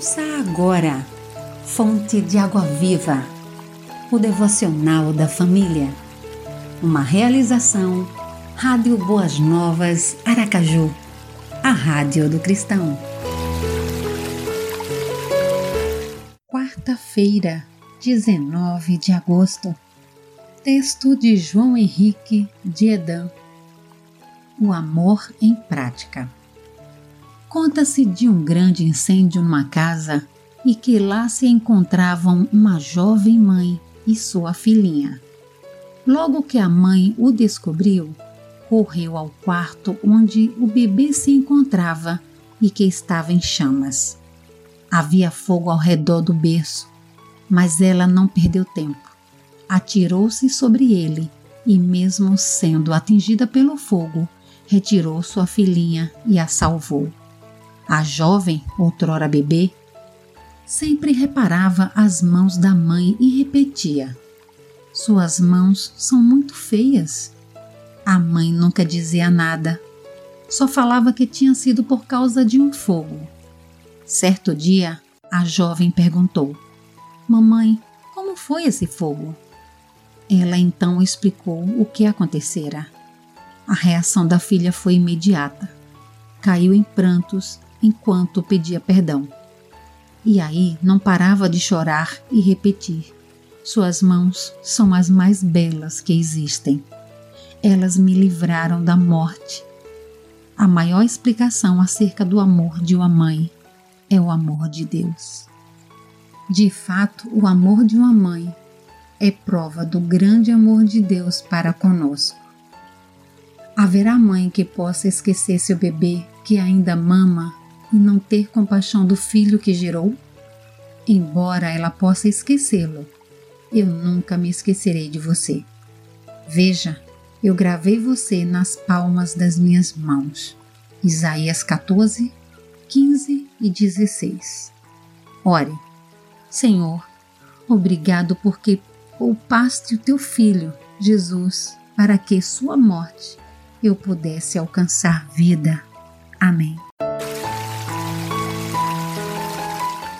Ouça agora, Fonte de Água Viva, o devocional da família. Uma realização, Rádio Boas Novas, Aracaju, a Rádio do Cristão. Quarta-feira, 19 de agosto. Texto de João Henrique de Edan. O amor em prática. Conta-se de um grande incêndio numa casa e que lá se encontravam uma jovem mãe e sua filhinha. Logo que a mãe o descobriu, correu ao quarto onde o bebê se encontrava e que estava em chamas. Havia fogo ao redor do berço, mas ela não perdeu tempo. Atirou-se sobre ele e, mesmo sendo atingida pelo fogo, retirou sua filhinha e a salvou. A jovem, outrora bebê, sempre reparava as mãos da mãe e repetia: Suas mãos são muito feias. A mãe nunca dizia nada, só falava que tinha sido por causa de um fogo. Certo dia, a jovem perguntou: Mamãe, como foi esse fogo? Ela então explicou o que acontecera. A reação da filha foi imediata. Caiu em prantos enquanto pedia perdão. E aí não parava de chorar e repetir: Suas mãos são as mais belas que existem. Elas me livraram da morte. A maior explicação acerca do amor de uma mãe é o amor de Deus. De fato, o amor de uma mãe é prova do grande amor de Deus para conosco. Haverá mãe que possa esquecer seu bebê que ainda mama e não ter compaixão do filho que gerou? Embora ela possa esquecê-lo, eu nunca me esquecerei de você. Veja, eu gravei você nas palmas das minhas mãos. Isaías 14, 15 e 16. Ore, Senhor, obrigado porque poupaste o teu filho, Jesus, para que sua morte eu pudesse alcançar vida. Amém.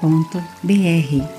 www.radiocultura.br